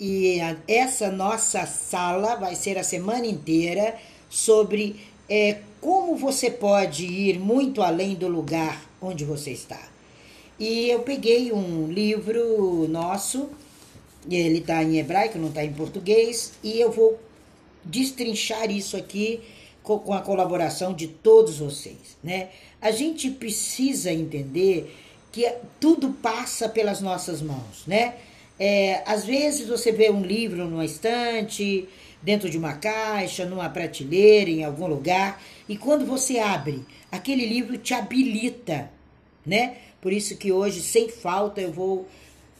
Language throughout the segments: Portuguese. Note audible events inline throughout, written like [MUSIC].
E essa nossa sala vai ser a semana inteira sobre é, como você pode ir muito além do lugar onde você está. E eu peguei um livro nosso, ele está em hebraico, não está em português, e eu vou destrinchar isso aqui com a colaboração de todos vocês, né? A gente precisa entender que tudo passa pelas nossas mãos, né? É, às vezes você vê um livro numa estante, dentro de uma caixa, numa prateleira, em algum lugar, e quando você abre, aquele livro te habilita, né? Por isso que hoje, sem falta, eu vou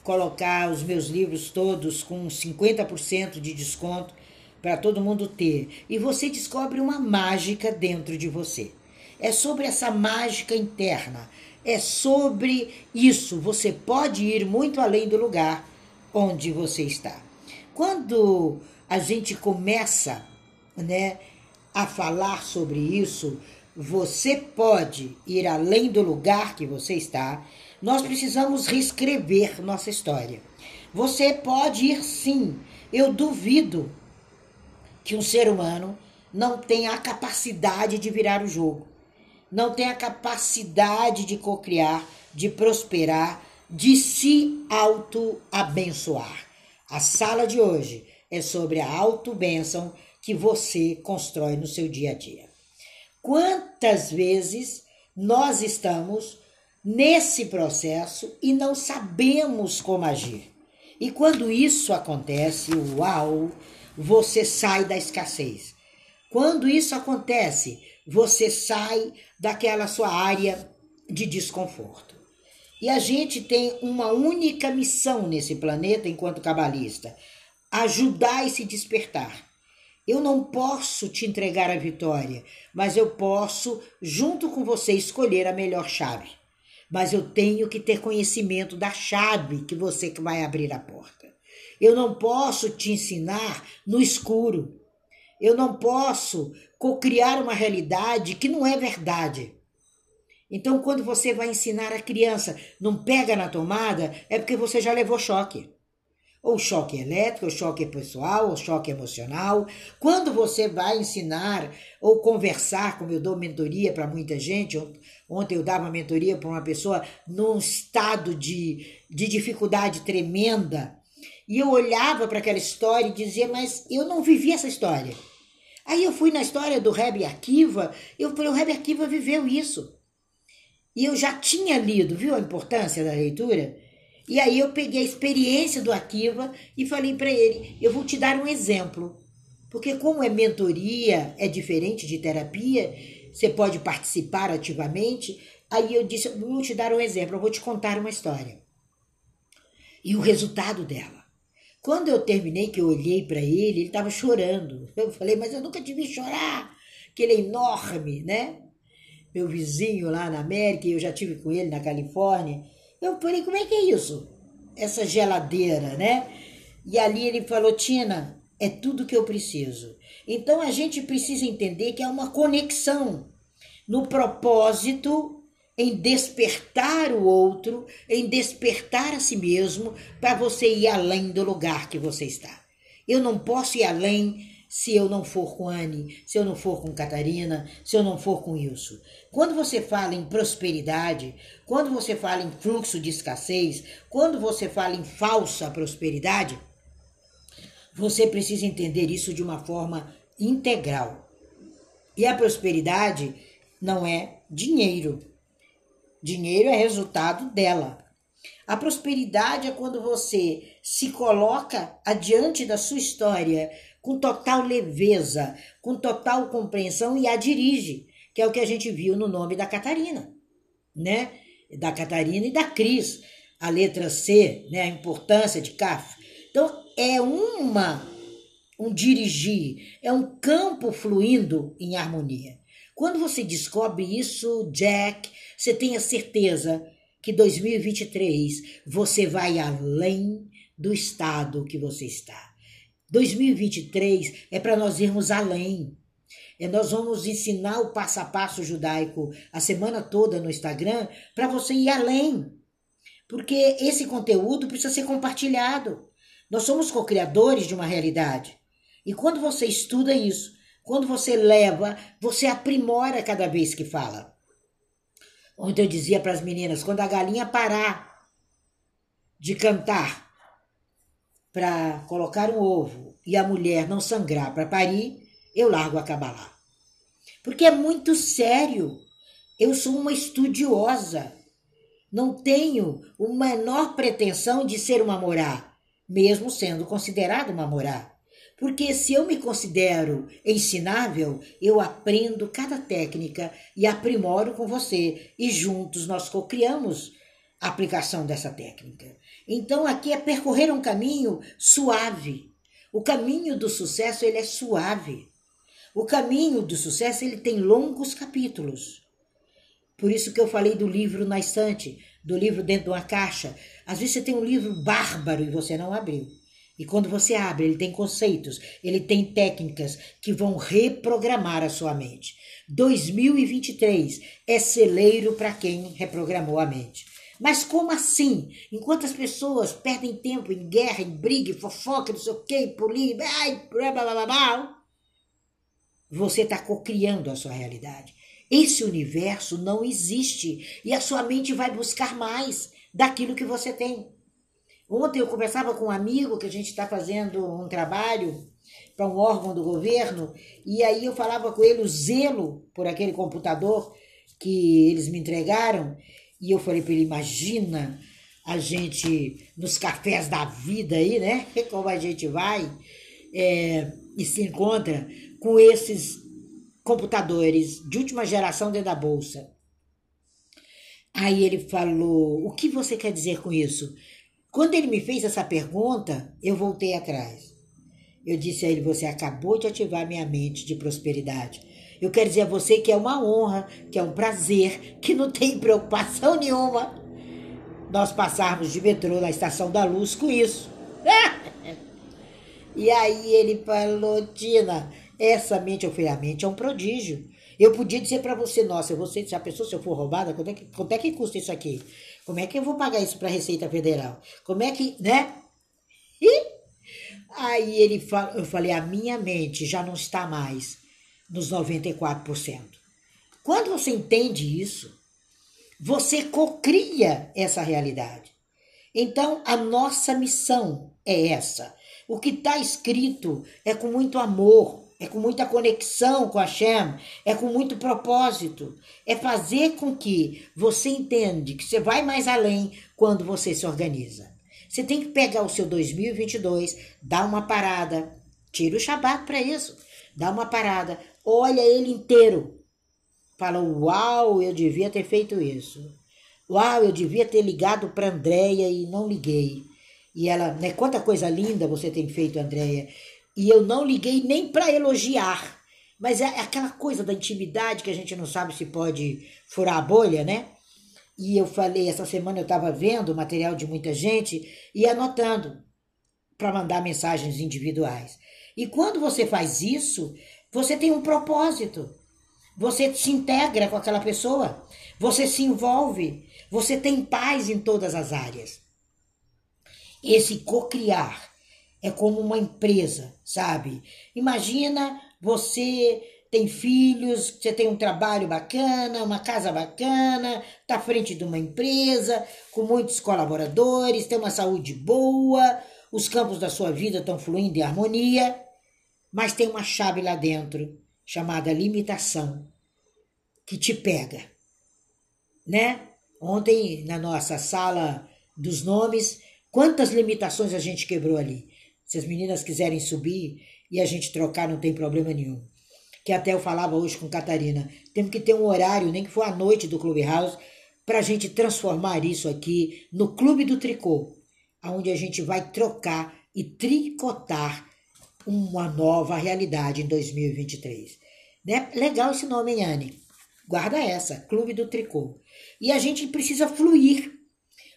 colocar os meus livros todos com 50% de desconto para todo mundo ter. E você descobre uma mágica dentro de você. É sobre essa mágica interna. É sobre isso. Você pode ir muito além do lugar onde você está. Quando a gente começa, né, a falar sobre isso, você pode ir além do lugar que você está. Nós precisamos reescrever nossa história. Você pode ir sim. Eu duvido que um ser humano não tenha a capacidade de virar o jogo, não tenha a capacidade de cocriar, de prosperar, de se auto-abençoar. A sala de hoje é sobre a auto-bênção que você constrói no seu dia a dia. Quantas vezes nós estamos nesse processo e não sabemos como agir? E quando isso acontece, uau, você sai da escassez. Quando isso acontece, você sai daquela sua área de desconforto. E a gente tem uma única missão nesse planeta enquanto cabalista: ajudar e se despertar. Eu não posso te entregar a vitória, mas eu posso, junto com você, escolher a melhor chave. Mas eu tenho que ter conhecimento da chave que você que vai abrir a porta. Eu não posso te ensinar no escuro. Eu não posso cocriar uma realidade que não é verdade. Então, quando você vai ensinar a criança, não pega na tomada, é porque você já levou choque. Ou choque elétrico, ou choque pessoal, ou choque emocional. Quando você vai ensinar ou conversar, como eu dou mentoria para muita gente, ontem eu dava mentoria para uma pessoa num estado de, de dificuldade tremenda, e eu olhava para aquela história e dizia, mas eu não vivi essa história. Aí eu fui na história do Rebbe Akiva, eu falei, o Rebbe Akiva viveu isso. E eu já tinha lido, viu a importância da leitura? E aí eu peguei a experiência do Akiva e falei para ele: eu vou te dar um exemplo. Porque, como é mentoria, é diferente de terapia, você pode participar ativamente. Aí eu disse: eu vou te dar um exemplo, eu vou te contar uma história. E o resultado dela. Quando eu terminei, que eu olhei para ele, ele estava chorando. Eu falei: mas eu nunca te vi chorar, que ele é enorme, né? Meu vizinho lá na América, e eu já tive com ele na Califórnia. Eu falei, como é que é isso? Essa geladeira, né? E ali ele falou, Tina, é tudo que eu preciso. Então a gente precisa entender que é uma conexão no propósito em despertar o outro, em despertar a si mesmo, para você ir além do lugar que você está. Eu não posso ir além se eu não for com Anne, se eu não for com Catarina, se eu não for com Wilson. Quando você fala em prosperidade, quando você fala em fluxo de escassez, quando você fala em falsa prosperidade, você precisa entender isso de uma forma integral. E a prosperidade não é dinheiro. Dinheiro é resultado dela. A prosperidade é quando você se coloca adiante da sua história com total leveza, com total compreensão e a dirige, que é o que a gente viu no nome da Catarina, né? Da Catarina e da Cris, a letra C, né? A importância de CAF. Então, é uma um dirigir, é um campo fluindo em harmonia. Quando você descobre isso, Jack, você tenha certeza que 2023 você vai além do estado que você está. 2023 é para nós irmos além. É, nós vamos ensinar o passo a passo judaico a semana toda no Instagram para você ir além. Porque esse conteúdo precisa ser compartilhado. Nós somos co-criadores de uma realidade. E quando você estuda isso, quando você leva, você aprimora cada vez que fala. Ontem eu dizia para as meninas: quando a galinha parar de cantar para colocar um ovo e a mulher não sangrar para parir, eu largo a cabalá. Porque é muito sério. Eu sou uma estudiosa. Não tenho a menor pretensão de ser uma morá, mesmo sendo considerada uma morá. Porque se eu me considero ensinável, eu aprendo cada técnica e aprimoro com você, e juntos nós cocriamos a aplicação dessa técnica. Então aqui é percorrer um caminho suave. O caminho do sucesso ele é suave. O caminho do sucesso ele tem longos capítulos. Por isso que eu falei do livro na estante, do livro dentro de uma caixa. Às vezes você tem um livro bárbaro e você não abriu. E quando você abre, ele tem conceitos, ele tem técnicas que vão reprogramar a sua mente. 2023 é celeiro para quem reprogramou a mente. Mas como assim? Enquanto as pessoas perdem tempo em guerra, em briga, em fofoca, não sei o que, polícia, ai, blá, blá, blá, blá, você está cocriando a sua realidade. Esse universo não existe e a sua mente vai buscar mais daquilo que você tem. Ontem eu conversava com um amigo que a gente está fazendo um trabalho para um órgão do governo, e aí eu falava com ele o zelo por aquele computador que eles me entregaram, e eu falei para ele: imagina a gente nos cafés da vida aí, né? [LAUGHS] Como a gente vai é, e se encontra com esses computadores de última geração dentro da bolsa. Aí ele falou: O que você quer dizer com isso? Quando ele me fez essa pergunta, eu voltei atrás. Eu disse a ele: Você acabou de ativar minha mente de prosperidade. Eu quero dizer a você que é uma honra, que é um prazer, que não tem preocupação nenhuma nós passarmos de metrô na Estação da Luz com isso. [LAUGHS] e aí ele falou: Tina, essa mente, eu A mente é um prodígio. Eu podia dizer para você: Nossa, você, se a pessoa se eu for roubada, quanto é que, quanto é que custa isso aqui? Como é que eu vou pagar isso para a Receita Federal? Como é que, né? [LAUGHS] E aí ele eu falei, a minha mente já não está mais nos 94%. Quando você entende isso, você cocria essa realidade. Então, a nossa missão é essa. O que está escrito é com muito amor, é com muita conexão com a Shem, é com muito propósito, é fazer com que você entende que você vai mais além quando você se organiza. Você tem que pegar o seu 2022, dar uma parada, tira o Shabat para isso, dá uma parada, olha ele inteiro. Fala, uau, eu devia ter feito isso. Uau, eu devia ter ligado para Andréia e não liguei. E ela, né, quanta coisa linda você tem feito, Andréia. E eu não liguei nem para elogiar. Mas é aquela coisa da intimidade que a gente não sabe se pode furar a bolha, né? E eu falei, essa semana eu estava vendo o material de muita gente e anotando para mandar mensagens individuais. E quando você faz isso, você tem um propósito. Você se integra com aquela pessoa, você se envolve, você tem paz em todas as áreas. Esse cocriar é como uma empresa, sabe? Imagina você tem filhos, você tem um trabalho bacana, uma casa bacana, está à frente de uma empresa, com muitos colaboradores, tem uma saúde boa, os campos da sua vida estão fluindo em harmonia, mas tem uma chave lá dentro chamada limitação que te pega, né? Ontem na nossa sala dos nomes, quantas limitações a gente quebrou ali? Se as meninas quiserem subir e a gente trocar, não tem problema nenhum. Que até eu falava hoje com Catarina, temos que ter um horário, nem que for à noite do Clubhouse, para a gente transformar isso aqui no Clube do Tricô, onde a gente vai trocar e tricotar uma nova realidade em 2023. Né? Legal esse nome, hein, Anne? Guarda essa, Clube do Tricô. E a gente precisa fluir,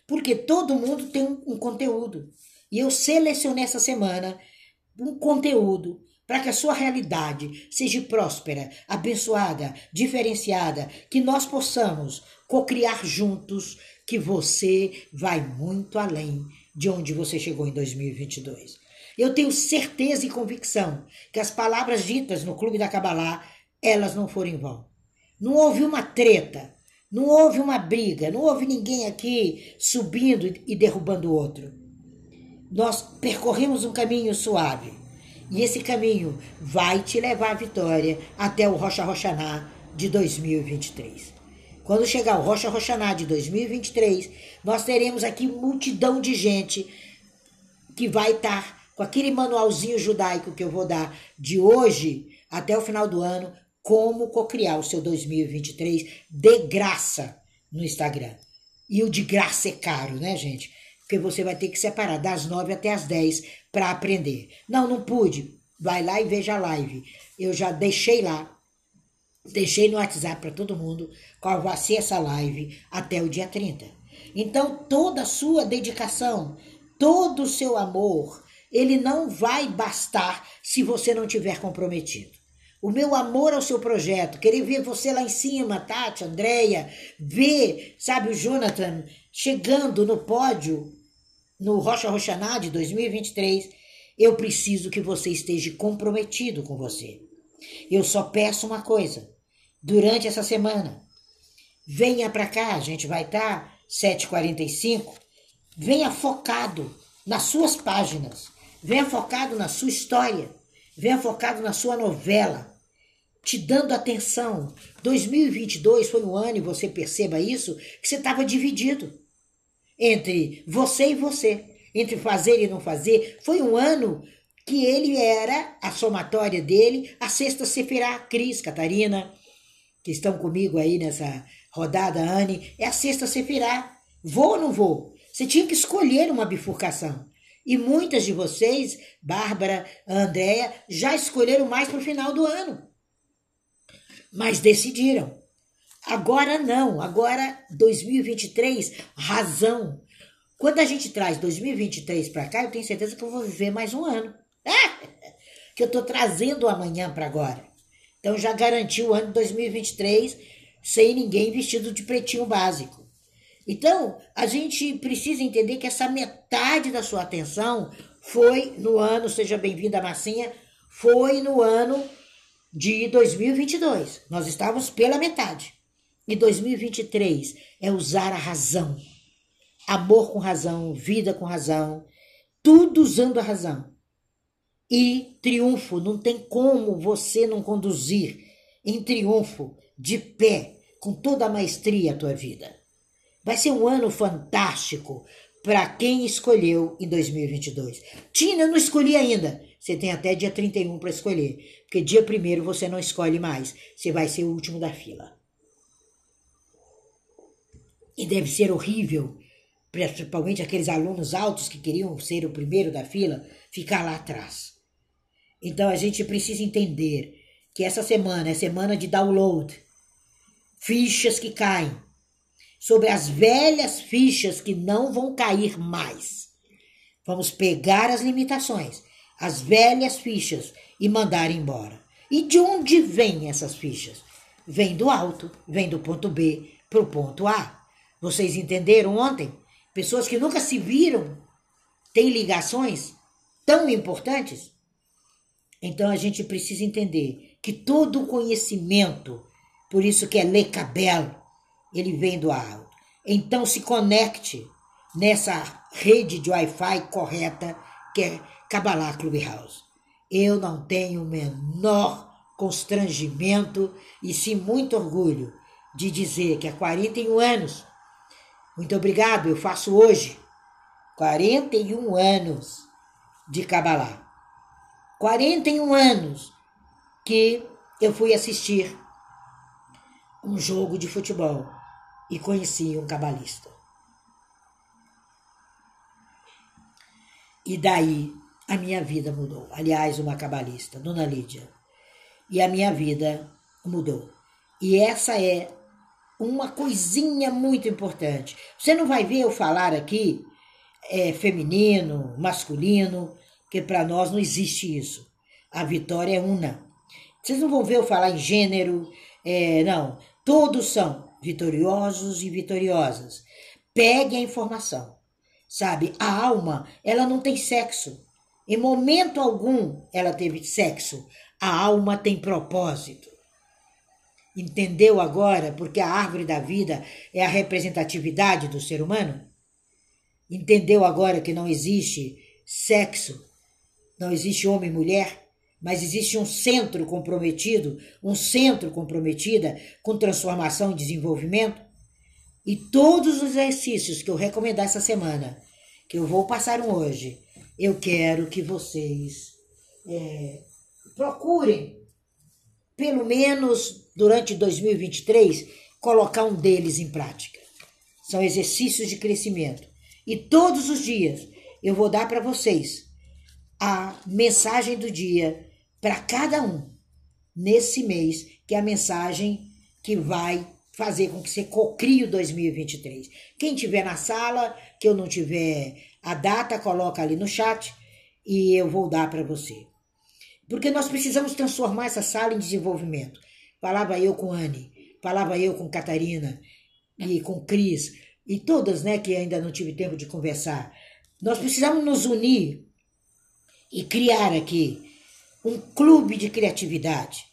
porque todo mundo tem um, um conteúdo. E eu selecionei essa semana um conteúdo para que a sua realidade seja próspera, abençoada, diferenciada, que nós possamos cocriar juntos, que você vai muito além de onde você chegou em 2022. Eu tenho certeza e convicção que as palavras ditas no Clube da Cabalá, elas não foram em vão. Não houve uma treta, não houve uma briga, não houve ninguém aqui subindo e derrubando o outro. Nós percorremos um caminho suave. E esse caminho vai te levar à vitória até o Rocha Roxaná de 2023. Quando chegar o Rocha Roxaná de 2023, nós teremos aqui multidão de gente que vai estar com aquele manualzinho judaico que eu vou dar de hoje até o final do ano, como cocriar o seu 2023 de graça no Instagram. E o de graça é caro, né, gente? Porque você vai ter que separar das 9 até as 10 para aprender. Não, não pude. Vai lá e veja a live. Eu já deixei lá, deixei no WhatsApp para todo mundo qual vai ser essa live até o dia 30. Então, toda a sua dedicação, todo o seu amor, ele não vai bastar se você não tiver comprometido. O meu amor ao seu projeto, querer ver você lá em cima, Tati, Andréia, ver, sabe, o Jonathan chegando no pódio no Rocha Roxaná de 2023, eu preciso que você esteja comprometido com você. Eu só peço uma coisa, durante essa semana, venha para cá, a gente vai estar tá 7h45, venha focado nas suas páginas, Venha focado na sua história. Venha focado na sua novela. Te dando atenção. 2022 foi um ano, e você perceba isso, que você estava dividido entre você e você, entre fazer e não fazer. Foi um ano que ele era a somatória dele, a sexta Sefirá, Cris, Catarina, que estão comigo aí nessa rodada, Anne, é a sexta Sefirá. Vou ou não vou? Você tinha que escolher uma bifurcação. E muitas de vocês, Bárbara, Andréia, já escolheram mais para o final do ano. Mas decidiram. Agora não, agora 2023, razão. Quando a gente traz 2023 para cá, eu tenho certeza que eu vou viver mais um ano. É, [LAUGHS] que eu estou trazendo amanhã para agora. Então já garanti o ano de 2023 sem ninguém vestido de pretinho básico. Então, a gente precisa entender que essa metade da sua atenção foi no ano, seja bem-vinda, Massinha, foi no ano de 2022. Nós estávamos pela metade. E 2023 é usar a razão. Amor com razão, vida com razão, tudo usando a razão. E triunfo, não tem como você não conduzir em triunfo, de pé, com toda a maestria a tua vida. Vai ser um ano fantástico para quem escolheu em 2022. Tina, eu não escolhi ainda. Você tem até dia 31 para escolher, porque dia 1 você não escolhe mais. Você vai ser o último da fila. E deve ser horrível, principalmente aqueles alunos altos que queriam ser o primeiro da fila, ficar lá atrás. Então a gente precisa entender que essa semana é semana de download. Fichas que caem sobre as velhas fichas que não vão cair mais. Vamos pegar as limitações, as velhas fichas e mandar embora. E de onde vêm essas fichas? Vem do alto, vem do ponto B para o ponto A. Vocês entenderam ontem? Pessoas que nunca se viram têm ligações tão importantes? Então a gente precisa entender que todo o conhecimento, por isso que é lecabel, ele vem do alto. Então se conecte nessa rede de Wi-Fi correta que é Kabbalah Clubhouse. Eu não tenho o menor constrangimento e sim muito orgulho de dizer que há 41 anos, muito obrigado, eu faço hoje 41 anos de Kabbalah. 41 anos que eu fui assistir um jogo de futebol e conheci um cabalista. E daí a minha vida mudou. Aliás, uma cabalista, Dona Lídia. E a minha vida mudou. E essa é uma coisinha muito importante. Você não vai ver eu falar aqui é, feminino, masculino, porque para nós não existe isso. A vitória é una. Vocês não vão ver eu falar em gênero, é, não. Todos são vitoriosos e vitoriosas. Pegue a informação. sabe? A alma, ela não tem sexo. Em momento algum ela teve sexo. A alma tem propósito. Entendeu agora porque a árvore da vida é a representatividade do ser humano? Entendeu agora que não existe sexo, não existe homem e mulher, mas existe um centro comprometido, um centro comprometida com transformação e desenvolvimento? E todos os exercícios que eu recomendar essa semana, que eu vou passar um hoje, eu quero que vocês é, procurem, pelo menos durante 2023, colocar um deles em prática. São exercícios de crescimento. E todos os dias eu vou dar para vocês a mensagem do dia para cada um nesse mês, que é a mensagem que vai fazer com que você cocrie o 2023. Quem tiver na sala, que eu não tiver a data, coloca ali no chat e eu vou dar para você. Porque nós precisamos transformar essa sala em desenvolvimento. Falava eu com Anne, falava eu com Catarina e com Cris e todas, né, que ainda não tive tempo de conversar. Nós precisamos nos unir e criar aqui um clube de criatividade,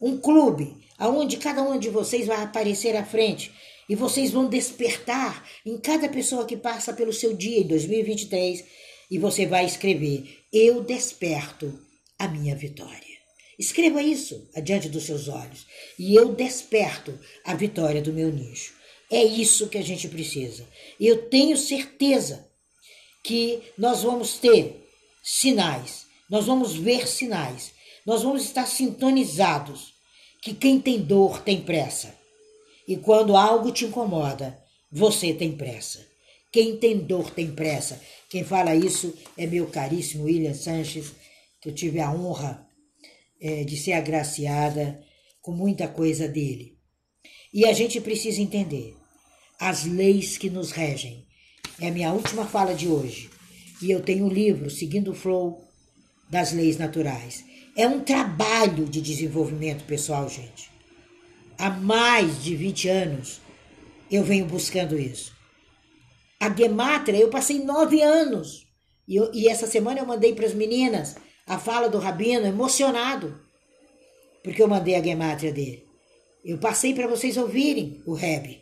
um clube aonde cada um de vocês vai aparecer à frente e vocês vão despertar em cada pessoa que passa pelo seu dia em 2023 e você vai escrever: Eu desperto a minha vitória. Escreva isso adiante dos seus olhos e eu desperto a vitória do meu nicho. É isso que a gente precisa. Eu tenho certeza que nós vamos ter sinais, nós vamos ver sinais, nós vamos estar sintonizados que quem tem dor tem pressa. E quando algo te incomoda, você tem pressa. Quem tem dor tem pressa. Quem fala isso é meu caríssimo William Sanches, que eu tive a honra é, de ser agraciada com muita coisa dele. E a gente precisa entender as leis que nos regem. É a minha última fala de hoje. E eu tenho um livro, Seguindo o Flow das Leis Naturais. É um trabalho de desenvolvimento pessoal, gente. Há mais de 20 anos eu venho buscando isso. A Gematria, eu passei nove anos. E, eu, e essa semana eu mandei para as meninas a fala do Rabino, emocionado, porque eu mandei a Gematria dele. Eu passei para vocês ouvirem o Reb,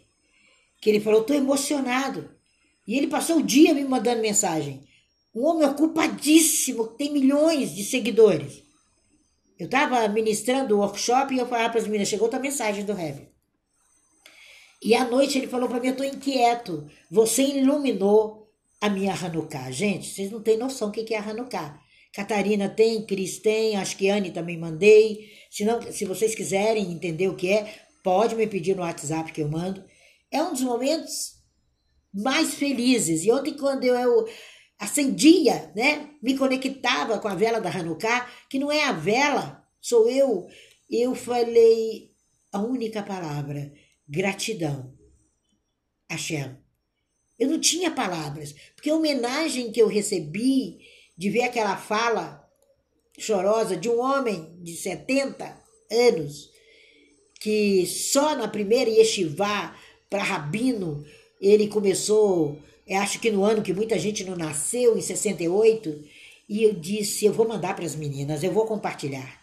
que ele falou, estou emocionado. E ele passou o dia me mandando mensagem. Um homem ocupadíssimo, que tem milhões de seguidores. Eu estava ministrando o workshop e eu falava para as meninas, chegou outra mensagem do Heber. E à noite ele falou para mim, eu estou inquieto, você iluminou a minha Hanukkah. Gente, vocês não têm noção o que é a Hanukkah. Catarina tem, Cris tem, acho que Anne também mandei. Se, não, se vocês quiserem entender o que é, pode me pedir no WhatsApp que eu mando. É um dos momentos mais felizes. E ontem, quando eu, eu acendia, né? Me conectava com a vela da Hanukkah, que não é a vela, sou eu. Eu falei a única palavra, gratidão. Hashem. Eu não tinha palavras, porque a homenagem que eu recebi de ver aquela fala chorosa de um homem de 70 anos, que só na primeira yeshivá para Rabino ele começou eu acho que no ano que muita gente não nasceu, em 68, e eu disse: eu vou mandar para as meninas, eu vou compartilhar.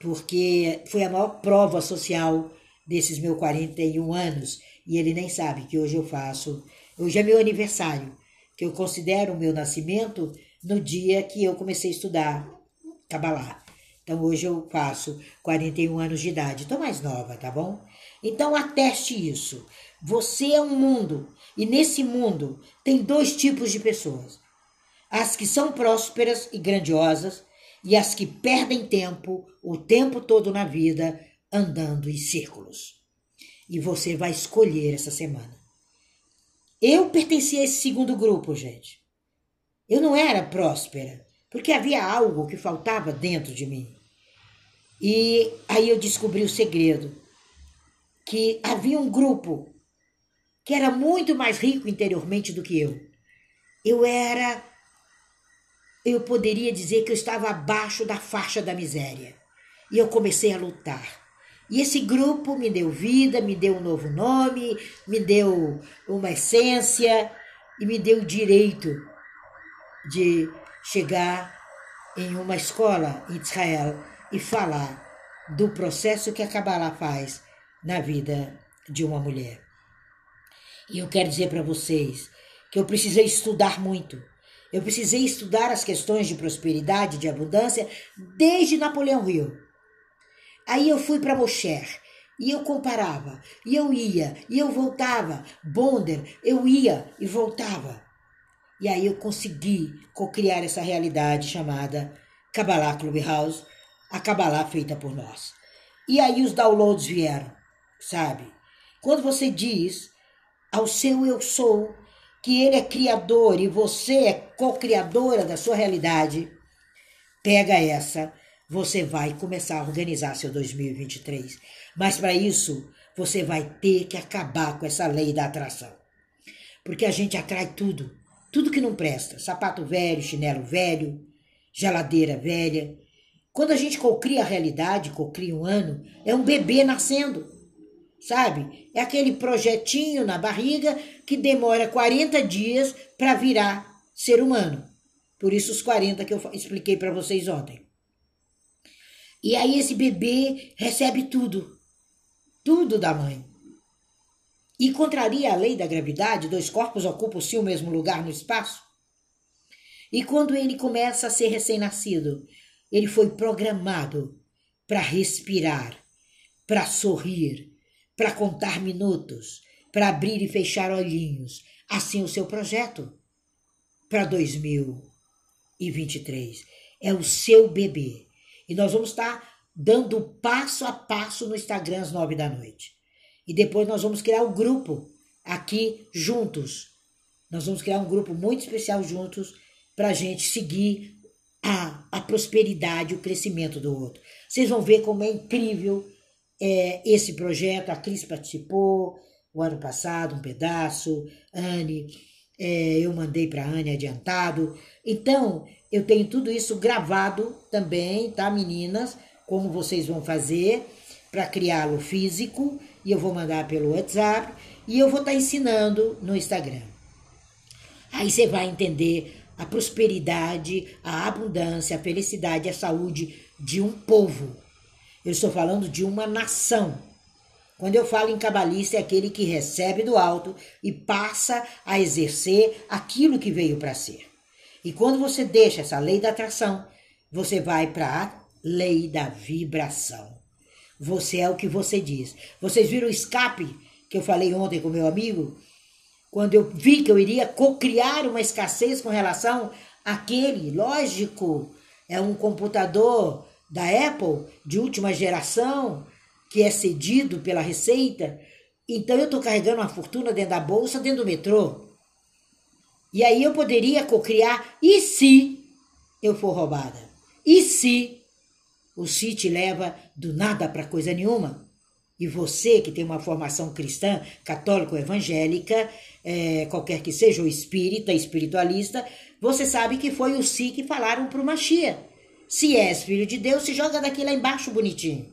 Porque foi a maior prova social desses meus 41 anos. E ele nem sabe que hoje eu faço. Hoje é meu aniversário, que eu considero o meu nascimento no dia que eu comecei a estudar Kabbalah. Então hoje eu faço 41 anos de idade. Estou mais nova, tá bom? Então ateste isso. Você é um mundo e nesse mundo tem dois tipos de pessoas: as que são prósperas e grandiosas e as que perdem tempo o tempo todo na vida andando em círculos. E você vai escolher essa semana. Eu pertencia a esse segundo grupo, gente. Eu não era próspera, porque havia algo que faltava dentro de mim. E aí eu descobri o segredo: que havia um grupo que era muito mais rico interiormente do que eu. Eu era. Eu poderia dizer que eu estava abaixo da faixa da miséria. E eu comecei a lutar. E esse grupo me deu vida, me deu um novo nome, me deu uma essência. e me deu o direito de chegar em uma escola em Israel e falar do processo que a Kabbalah faz na vida de uma mulher. E eu quero dizer para vocês que eu precisei estudar muito. Eu precisei estudar as questões de prosperidade, de abundância, desde Napoleão Hill. Aí eu fui para Mosher e eu comparava, e eu ia, e eu voltava. Bonder, eu ia e voltava. E aí eu consegui co-criar essa realidade chamada Kabbalah Clubhouse, a Kabbalah feita por nós. E aí os downloads vieram, sabe? Quando você diz ao seu eu sou que ele é criador e você é co-criadora da sua realidade, pega essa, você vai começar a organizar seu 2023. Mas para isso, você vai ter que acabar com essa lei da atração. Porque a gente atrai tudo, tudo que não presta, sapato velho, chinelo velho, geladeira velha. Quando a gente cocria a realidade, cocria um ano, é um bebê nascendo. Sabe? É aquele projetinho na barriga que demora 40 dias para virar ser humano. Por isso os 40 que eu expliquei para vocês ontem. E aí esse bebê recebe tudo. Tudo da mãe. E contraria a lei da gravidade, dois corpos ocupam-se o mesmo lugar no espaço? E quando ele começa a ser recém-nascido, ele foi programado para respirar, para sorrir, para contar minutos, para abrir e fechar olhinhos. Assim o seu projeto para 2023 é o seu bebê. E nós vamos estar dando passo a passo no Instagram às nove da noite. E depois nós vamos criar um grupo aqui juntos. Nós vamos criar um grupo muito especial juntos para a gente seguir a, a prosperidade, o crescimento do outro. Vocês vão ver como é incrível é, esse projeto. A Cris participou o ano passado, um pedaço, Anne, é, eu mandei para Anne adiantado. Então, eu tenho tudo isso gravado também, tá, meninas? Como vocês vão fazer para criá-lo físico, e eu vou mandar pelo WhatsApp, e eu vou estar tá ensinando no Instagram. Aí você vai entender a prosperidade, a abundância, a felicidade, a saúde de um povo. Eu estou falando de uma nação. Quando eu falo em cabalista, é aquele que recebe do alto e passa a exercer aquilo que veio para ser. E quando você deixa essa lei da atração, você vai para a lei da vibração. Você é o que você diz. Vocês viram o escape que eu falei ontem com meu amigo? quando eu vi que eu iria co-criar uma escassez com relação àquele, lógico, é um computador da Apple de última geração que é cedido pela Receita. Então eu estou carregando uma fortuna dentro da bolsa, dentro do metrô. E aí eu poderia co-criar. E se eu for roubada? E se o se te leva do nada para coisa nenhuma? E você que tem uma formação cristã, católico, evangélica, é, qualquer que seja, ou espírita, espiritualista, você sabe que foi o si que falaram para o Machia. Se és filho de Deus, se joga daqui lá embaixo bonitinho.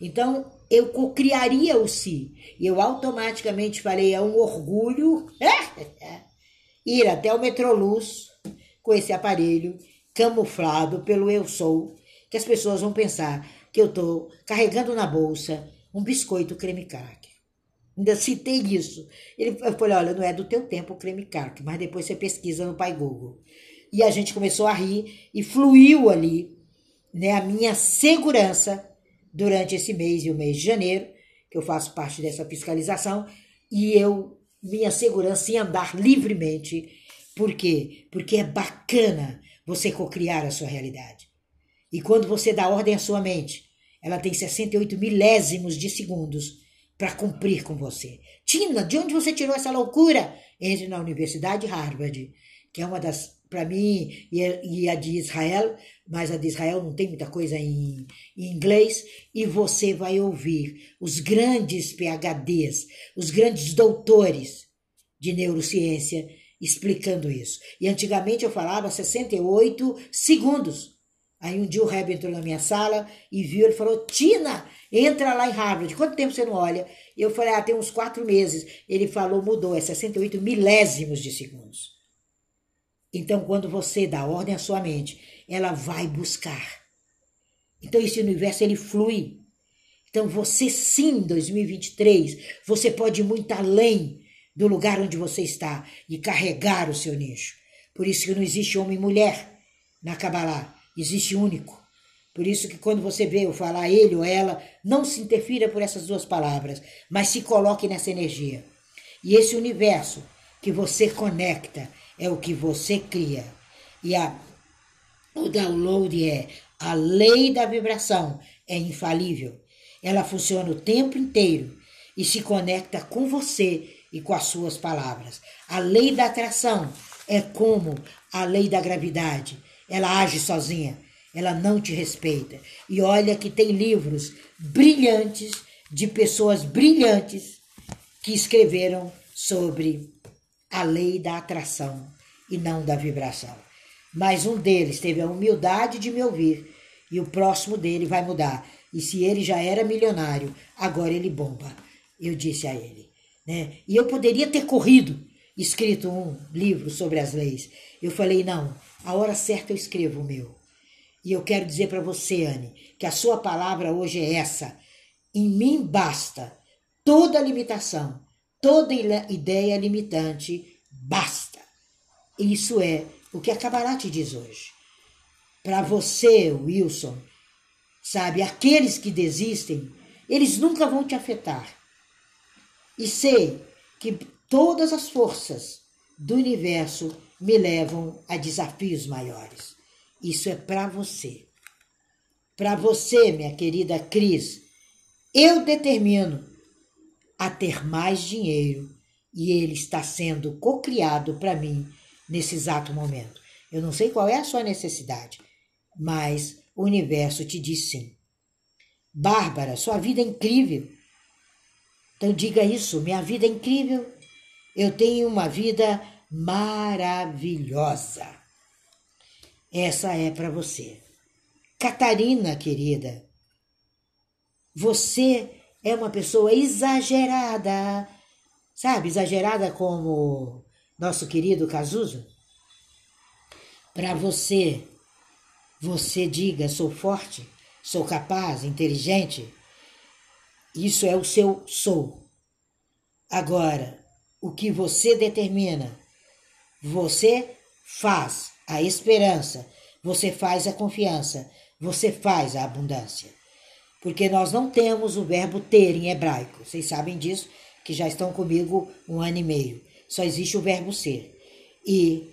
Então, eu cocriaria o si. E eu automaticamente falei, é um orgulho [LAUGHS] ir até o Metroluz com esse aparelho camuflado pelo eu sou, que as pessoas vão pensar que eu estou carregando na bolsa um biscoito creme crack. Ainda citei isso. Ele falou: olha, não é do teu tempo o creme crack, mas depois você pesquisa no pai Google. E a gente começou a rir e fluiu ali né, a minha segurança durante esse mês e o mês de janeiro, que eu faço parte dessa fiscalização, e eu, minha segurança em andar livremente. Por quê? Porque é bacana você cocriar a sua realidade. E quando você dá ordem à sua mente, ela tem 68 milésimos de segundos para cumprir com você. Tina, de onde você tirou essa loucura? Entre na Universidade Harvard, que é uma das, para mim, e a de Israel, mas a de Israel não tem muita coisa em, em inglês, e você vai ouvir os grandes PHDs, os grandes doutores de neurociência explicando isso. E antigamente eu falava 68 segundos. Aí um dia o Reb entrou na minha sala e viu, ele falou, Tina, entra lá em Harvard, quanto tempo você não olha? Eu falei, ah, tem uns quatro meses. Ele falou, mudou, é 68 milésimos de segundos. Então, quando você dá ordem à sua mente, ela vai buscar. Então, esse universo, ele flui. Então, você sim, 2023, você pode ir muito além do lugar onde você está e carregar o seu nicho. Por isso que não existe homem e mulher na Kabbalah, existe único. Por isso que quando você vê eu falar ele ou ela, não se interfira por essas duas palavras, mas se coloque nessa energia. E esse universo que você conecta é o que você cria. E a, o download é a lei da vibração, é infalível. Ela funciona o tempo inteiro e se conecta com você e com as suas palavras. A lei da atração é como a lei da gravidade. Ela age sozinha, ela não te respeita. E olha que tem livros brilhantes de pessoas brilhantes que escreveram sobre a lei da atração e não da vibração. Mas um deles teve a humildade de me ouvir e o próximo dele vai mudar. E se ele já era milionário, agora ele bomba. Eu disse a ele. Né? E eu poderia ter corrido, escrito um livro sobre as leis. Eu falei, não, a hora certa eu escrevo o meu. E eu quero dizer para você, Anne, que a sua palavra hoje é essa. Em mim basta toda limitação, toda ideia limitante, basta. Isso é o que a Kabbalah te diz hoje. Para você, Wilson, sabe, aqueles que desistem, eles nunca vão te afetar e sei que todas as forças do universo me levam a desafios maiores. Isso é para você. Para você, minha querida Cris, eu determino a ter mais dinheiro e ele está sendo cocriado para mim nesse exato momento. Eu não sei qual é a sua necessidade, mas o universo te diz sim. Bárbara, sua vida é incrível. Então diga isso, minha vida é incrível. Eu tenho uma vida maravilhosa. Essa é para você. Catarina, querida, você é uma pessoa exagerada, sabe? Exagerada como nosso querido Cazuza. Para você, você diga: sou forte, sou capaz, inteligente isso é o seu sou. Agora, o que você determina, você faz a esperança, você faz a confiança, você faz a abundância. Porque nós não temos o verbo ter em hebraico. Vocês sabem disso, que já estão comigo um ano e meio. Só existe o verbo ser. E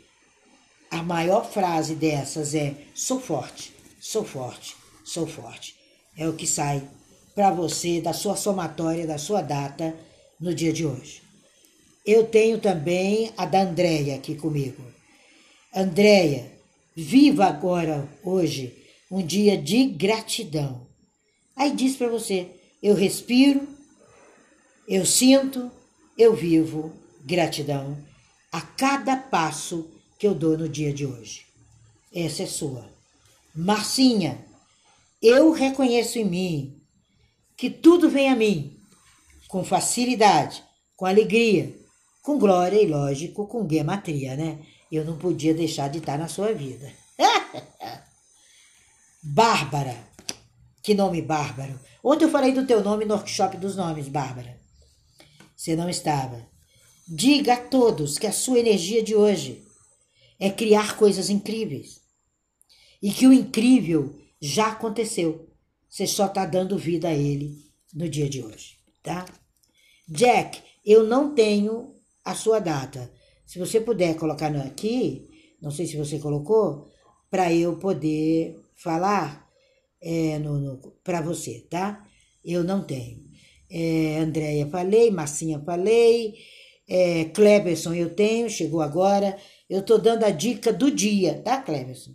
a maior frase dessas é: sou forte, sou forte, sou forte. É o que sai para você da sua somatória, da sua data no dia de hoje. Eu tenho também a da Andréia aqui comigo. Andréia, viva agora, hoje, um dia de gratidão. Aí diz para você: eu respiro, eu sinto, eu vivo gratidão a cada passo que eu dou no dia de hoje. Essa é sua. Marcinha, eu reconheço em mim que tudo vem a mim com facilidade, com alegria, com glória e, lógico, com gematria, né? Eu não podia deixar de estar na sua vida. [LAUGHS] Bárbara. Que nome bárbaro. Ontem eu falei do teu nome no workshop dos nomes, Bárbara. Você não estava. Diga a todos que a sua energia de hoje é criar coisas incríveis. E que o incrível já aconteceu. Você só está dando vida a ele no dia de hoje, tá? Jack, eu não tenho a sua data. Se você puder colocar aqui, não sei se você colocou, para eu poder falar é, para você, tá? Eu não tenho. É, Andréia falei, Massinha falei, é, Cleberson eu tenho, chegou agora. Eu tô dando a dica do dia, tá, Cleberson?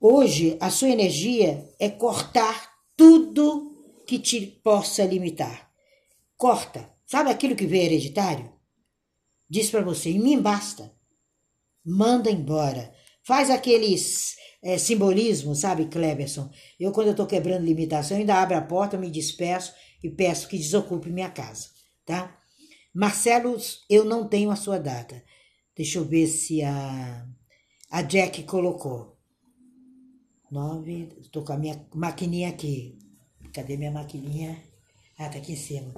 Hoje, a sua energia é cortar tudo que te possa limitar. Corta. Sabe aquilo que veio hereditário? Diz para você: em mim basta. Manda embora. faz aqueles é, simbolismo, sabe, Cleberson? Eu, quando eu tô quebrando limitação, ainda abro a porta, me despeço e peço que desocupe minha casa, tá? Marcelo, eu não tenho a sua data. Deixa eu ver se a, a Jack colocou. Nove, tô com a minha maquininha aqui. Cadê minha maquininha? Ah, tá aqui em cima.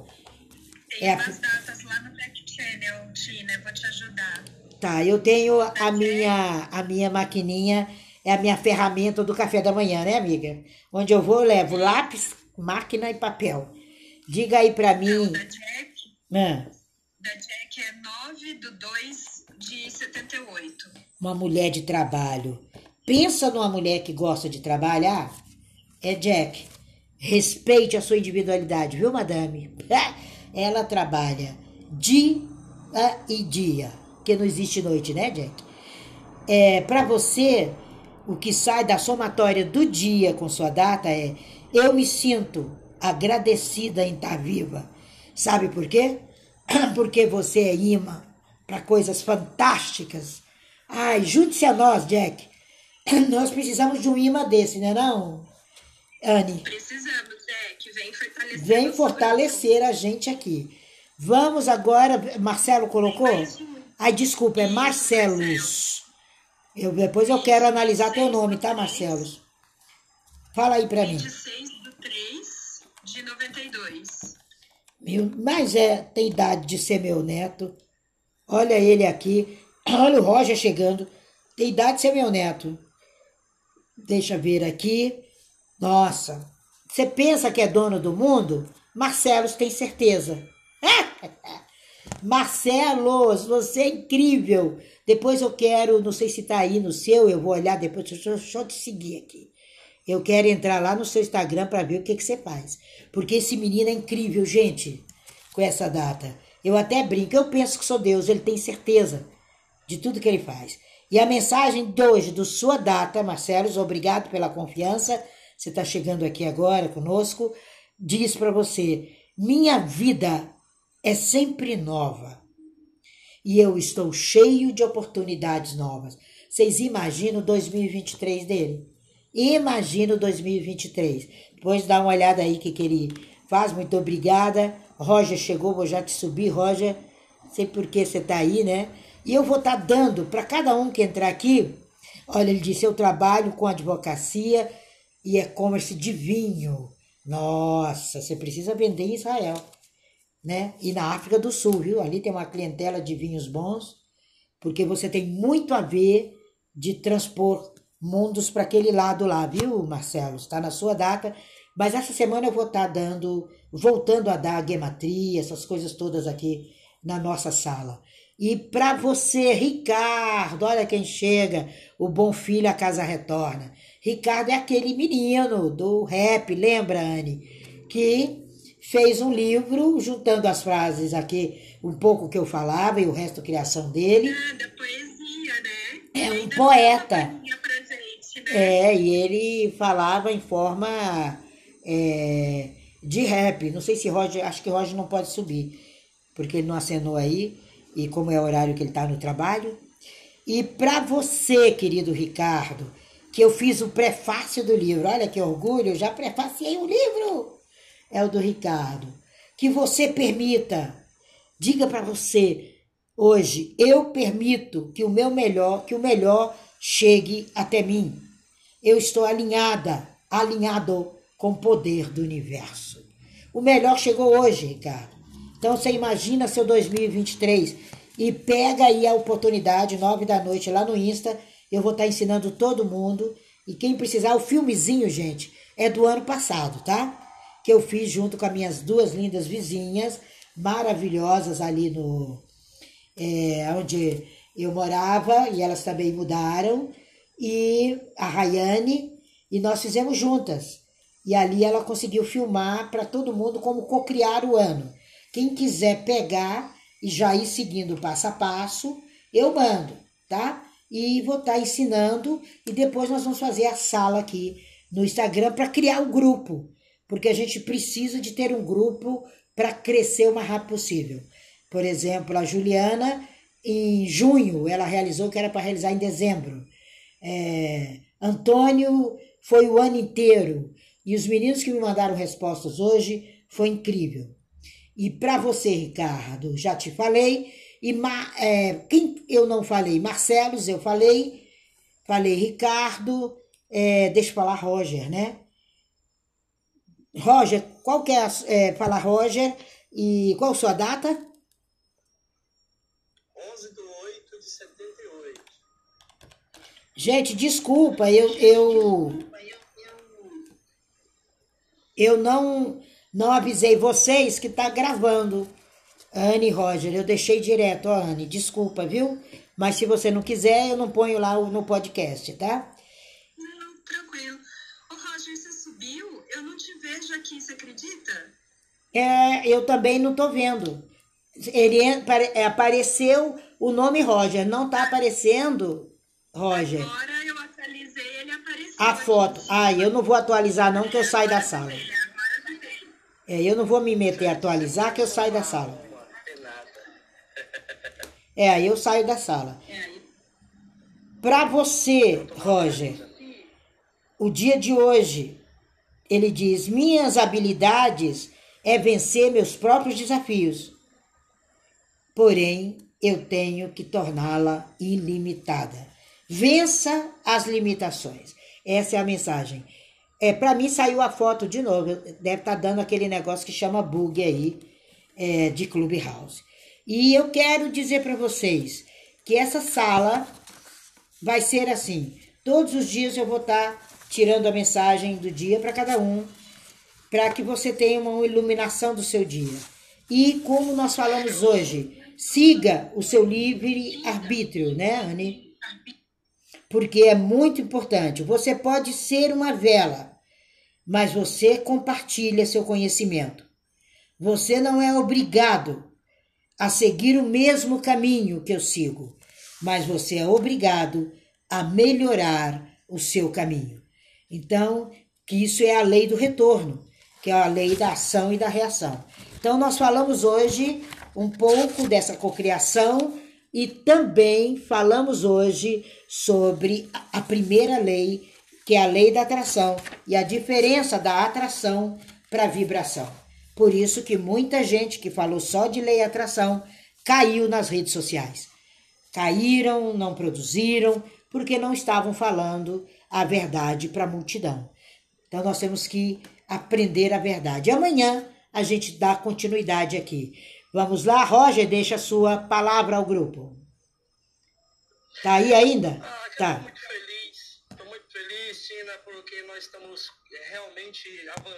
Tem é umas a... datas lá no Tech Channel, Tina, vou te ajudar. Tá, eu tenho a minha, a minha maquininha é a minha ferramenta do café da manhã, né, amiga? Onde eu vou, eu levo lápis, máquina e papel. Diga aí para mim. Não, da Jack, ah. da Jack é 9 do 2 de 78. Uma mulher de trabalho. Pensa numa mulher que gosta de trabalhar? É Jack. Respeite a sua individualidade, viu, madame? [LAUGHS] Ela trabalha dia e dia, que não existe noite, né, Jack? É, para você, o que sai da somatória do dia com sua data é: eu me sinto agradecida em estar viva. Sabe por quê? [CLEARS THROAT] Porque você é imã para coisas fantásticas. Ai, junte-se a nós, Jack. [CLEARS THROAT] Nós precisamos de um imã desse, né não, Anne? Precisamos, Jack. Vem fortalecer. Vem fortalecer a gente aqui. Vamos agora. Marcelo colocou? Ai, desculpa, é Marcelos. Eu, depois eu quero analisar teu nome, tá, Marcelos? Fala aí pra mim. 26 do 3 de 92. Meu, mas é, tem idade de ser meu neto. Olha ele aqui. [CLEARS THROAT] Olha o Roger chegando. Tem idade de ser meu neto. Deixa eu ver aqui. Nossa, você pensa que é dono do mundo? Marcelos tem certeza. [LAUGHS] Marcelos, você é incrível. Depois eu quero, não sei se tá aí no seu, eu vou olhar depois, deixa eu, eu te seguir aqui. Eu quero entrar lá no seu Instagram para ver o que, que você faz. Porque esse menino é incrível, gente, com essa data. Eu até brinco, eu penso que sou Deus, ele tem certeza de tudo que ele faz. E a mensagem de hoje, do sua data, Marcelos, obrigado pela confiança. Você está chegando aqui agora conosco. Diz para você: minha vida é sempre nova e eu estou cheio de oportunidades novas. Vocês imaginam 2023 dele? Imagina 2023. Depois dá uma olhada aí que, ele faz. Muito obrigada. Roger chegou, vou já te subir, Roger. Sei por que você está aí, né? E eu vou estar tá dando para cada um que entrar aqui. Olha, ele disse: eu trabalho com advocacia e e-commerce de vinho. Nossa, você precisa vender em Israel né? E na África do Sul, viu? Ali tem uma clientela de vinhos bons, porque você tem muito a ver de transpor mundos para aquele lado lá, viu, Marcelo? Está na sua data. Mas essa semana eu vou estar tá dando, voltando a dar a gematria, essas coisas todas aqui na nossa sala. E para você, Ricardo, olha quem chega, o bom filho a casa retorna. Ricardo é aquele menino do rap, lembra, Anne? Que fez um livro juntando as frases aqui, um pouco que eu falava e o resto criação dele. Ah, da poesia, né? É um poeta. Presente, né? É, e ele falava em forma é, de rap. Não sei se Roger, acho que Roger não pode subir, porque ele não acenou aí, e como é o horário que ele está no trabalho. E para você, querido Ricardo, que eu fiz o prefácio do livro, olha que orgulho, eu já prefaciei o livro é o do Ricardo. Que você permita, diga para você hoje, eu permito que o meu melhor, que o melhor chegue até mim. Eu estou alinhada, alinhado com o poder do universo. O melhor chegou hoje, Ricardo. Então você imagina seu 2023 e pega aí a oportunidade, nove da noite lá no Insta. Eu vou estar ensinando todo mundo. E quem precisar, o filmezinho, gente, é do ano passado, tá? Que eu fiz junto com as minhas duas lindas vizinhas, maravilhosas ali no. É, onde eu morava, e elas também mudaram, e a Rayane, e nós fizemos juntas. E ali ela conseguiu filmar para todo mundo como cocriar o ano. Quem quiser pegar e já ir seguindo passo a passo, eu mando, tá? E vou estar tá ensinando e depois nós vamos fazer a sala aqui no Instagram para criar o grupo porque a gente precisa de ter um grupo para crescer o mais rápido possível. Por exemplo, a Juliana, em junho, ela realizou o que era para realizar em dezembro. É, Antônio foi o ano inteiro. E os meninos que me mandaram respostas hoje foi incrível. E para você, Ricardo, já te falei. E é, quem eu não falei? Marcelos, eu falei. Falei Ricardo. É, deixa eu falar Roger, né? Roger, qual que é, a, é falar Roger e qual a sua data? 11 de 8 de 78. Gente, desculpa, eu eu eu não não avisei vocês que tá gravando. Anne Roger, eu deixei direto, ó, Anne, desculpa, viu? Mas se você não quiser, eu não ponho lá no podcast, tá? Vejo aqui, você acredita? É, eu também não tô vendo. Ele é, apareceu o nome Roger, não tá aparecendo, Roger. Agora eu atualizei, ele apareceu. A foto. Ah, eu não vou atualizar não, que eu saio da sala. É, eu não vou me meter a atualizar, que eu saio da sala. [LAUGHS] É, aí eu saio da sala. Para você, Roger, o dia de hoje, ele diz: minhas habilidades é vencer meus próprios desafios. Porém, eu tenho que torná-la ilimitada. Vença as limitações. Essa é a mensagem. É, para mim saiu a foto de novo. Deve estar tá dando aquele negócio que chama bug aí é, de Clubhouse. E eu quero dizer para vocês que essa sala vai ser assim. Todos os dias eu vou estar tá tirando a mensagem do dia para cada um, para que você tenha uma iluminação do seu dia. E como nós falamos hoje, siga o seu livre arbítrio, né, Anne? porque é muito importante. Você pode ser uma vela, mas você compartilha seu conhecimento. Você não é obrigado a seguir o mesmo caminho que eu sigo, mas você é obrigado a melhorar o seu caminho. Então, que isso é a lei do retorno, que é a lei da ação e da reação. Então, nós falamos hoje um pouco dessa cocriação e também falamos hoje sobre a primeira lei, que é a lei da atração e a diferença da atração para vibração. Por isso que muita gente que falou só de lei atração caiu nas redes sociais. Caíram, não produziram, porque não estavam falando a verdade para a multidão. Então nós temos que aprender a verdade. Amanhã a gente dá continuidade aqui. Vamos lá, Roger, deixa a sua palavra ao grupo. Tá aí ainda? Ah, tá. Muito feliz, estou muito feliz, Tina, porque nós estamos realmente avançando.